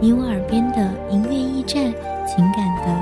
你我耳边的音乐驿站，情感的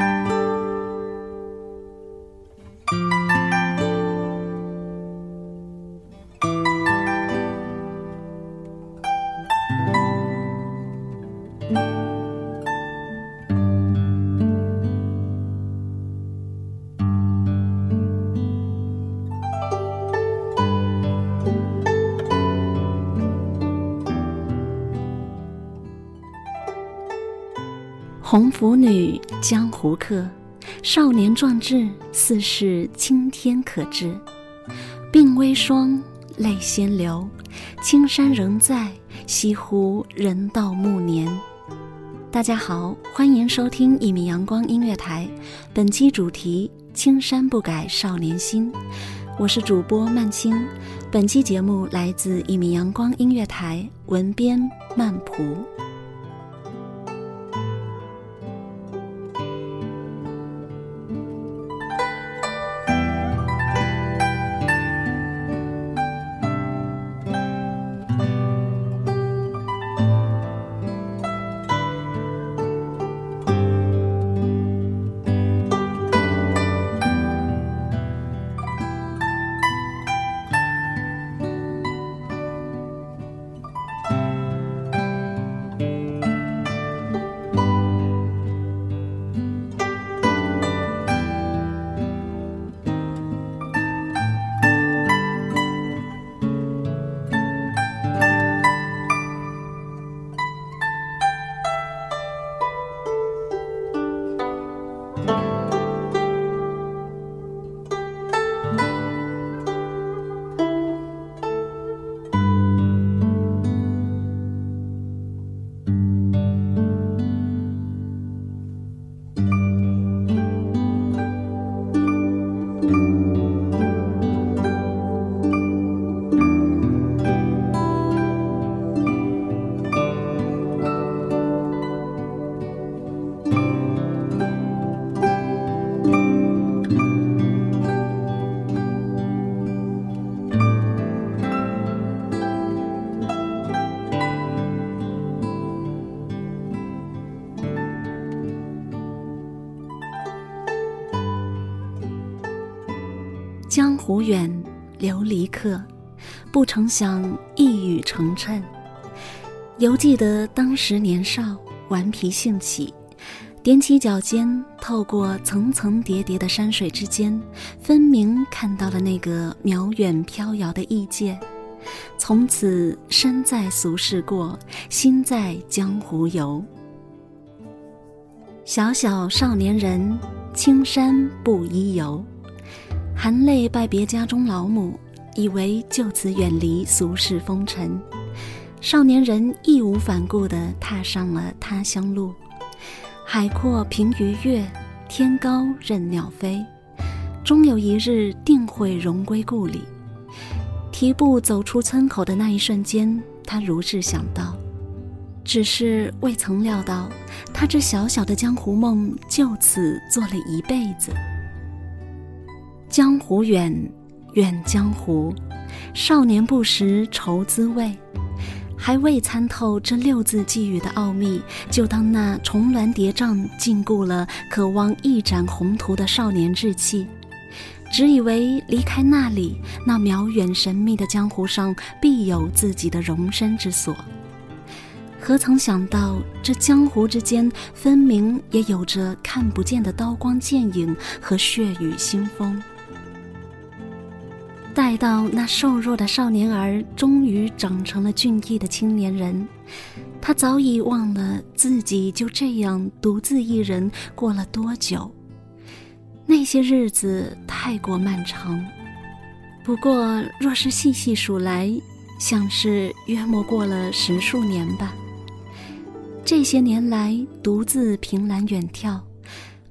红拂女，江湖客，少年壮志，似是青天可知。鬓微霜，泪先流，青山仍在，西湖人到暮年。大家好，欢迎收听一米阳光音乐台，本期主题：青山不改，少年心。我是主播曼青，本期节目来自一米阳光音乐台，文编曼蒲。江湖远，琉璃客，不曾想一语成谶。犹记得当时年少，顽皮兴起，踮起脚尖，透过层层叠叠的山水之间，分明看到了那个渺远飘摇的异界。从此身在俗世过，心在江湖游。小小少年人，青山不依游。含泪拜别家中老母，以为就此远离俗世风尘。少年人义无反顾地踏上了他乡路。海阔凭鱼跃，天高任鸟飞。终有一日定会荣归故里。提步走出村口的那一瞬间，他如是想到。只是未曾料到，他这小小的江湖梦就此做了一辈子。江湖远，远江湖，少年不识愁滋味。还未参透这六字寄语的奥秘，就当那重峦叠嶂禁锢了渴望一展宏图的少年志气，只以为离开那里，那渺远神秘的江湖上必有自己的容身之所。何曾想到，这江湖之间分明也有着看不见的刀光剑影和血雨腥风。待到那瘦弱的少年儿终于长成了俊逸的青年人，他早已忘了自己就这样独自一人过了多久。那些日子太过漫长，不过若是细细数来，像是约莫过了十数年吧。这些年来，独自凭栏远眺，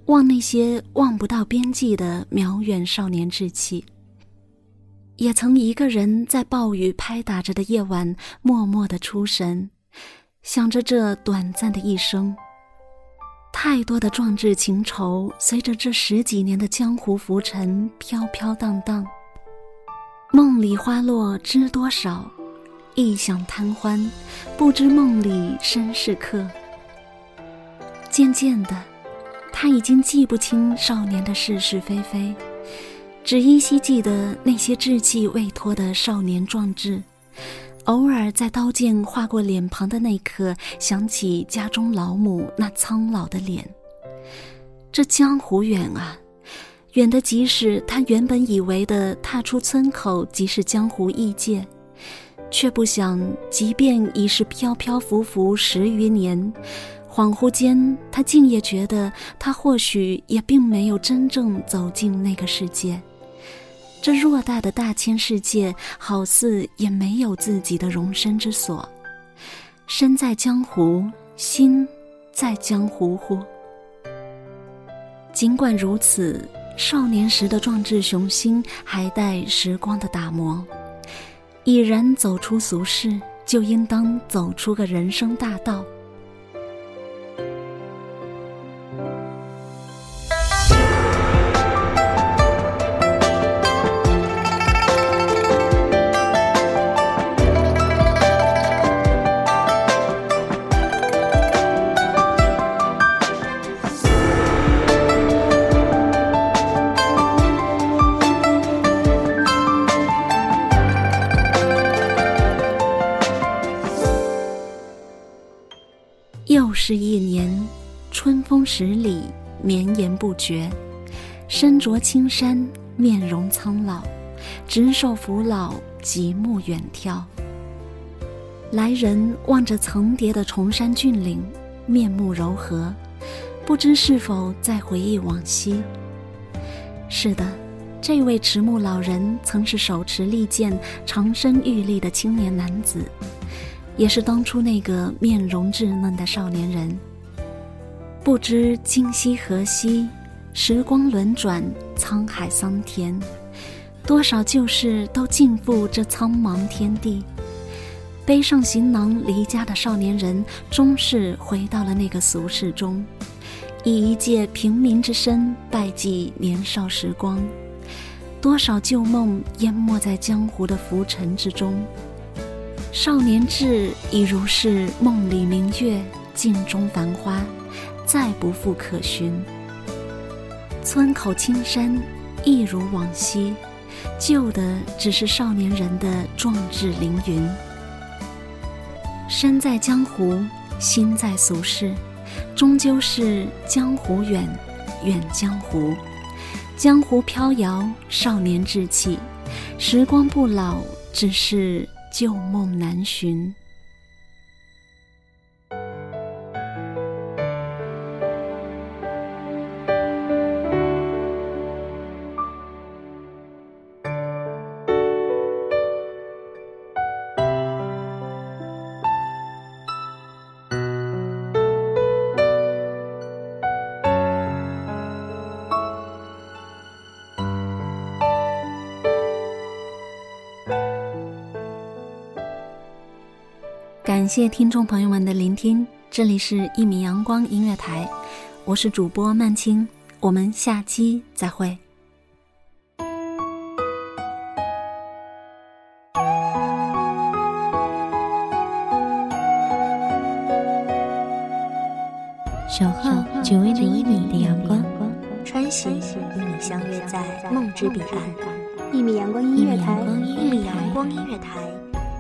望那些望不到边际的渺远少年志气。也曾一个人在暴雨拍打着的夜晚，默默的出神，想着这短暂的一生。太多的壮志情仇，随着这十几年的江湖浮沉，飘飘荡荡。梦里花落知多少，一想贪欢，不知梦里身是客。渐渐的，他已经记不清少年的是是非非。只依稀记得那些志气未脱的少年壮志，偶尔在刀剑划过脸庞的那刻，想起家中老母那苍老的脸。这江湖远啊，远的即使他原本以为的踏出村口即是江湖异界，却不想，即便已是飘飘浮浮十余年。恍惚间，他竟也觉得，他或许也并没有真正走进那个世界。这偌大的大千世界，好似也没有自己的容身之所。身在江湖，心在江湖乎？尽管如此，少年时的壮志雄心还待时光的打磨。已然走出俗世，就应当走出个人生大道。是一年，春风十里，绵延不绝。身着青衫，面容苍老，执手扶老，极目远眺。来人望着层叠的崇山峻岭，面目柔和，不知是否在回忆往昔。是的，这位迟暮老人曾是手持利剑、长身玉立的青年男子。也是当初那个面容稚嫩的少年人。不知今夕何夕，时光轮转，沧海桑田，多少旧事都尽付这苍茫天地。背上行囊离家的少年人，终是回到了那个俗世中，以一介平民之身拜祭年少时光。多少旧梦淹没在江湖的浮尘之中。少年志已如是梦里明月，镜中繁花，再不复可寻。村口青山一如往昔，旧的只是少年人的壮志凌云。身在江湖，心在俗世，终究是江湖远，远江湖。江湖飘摇，少年志气，时光不老，只是。旧梦难寻。谢听众朋友们的聆听，这里是《一米阳光音乐台》，我是主播曼青，我们下期再会。守候只为那一米的阳光，穿行与你相约在梦之彼岸。一米阳光音乐台，一米阳光音乐台，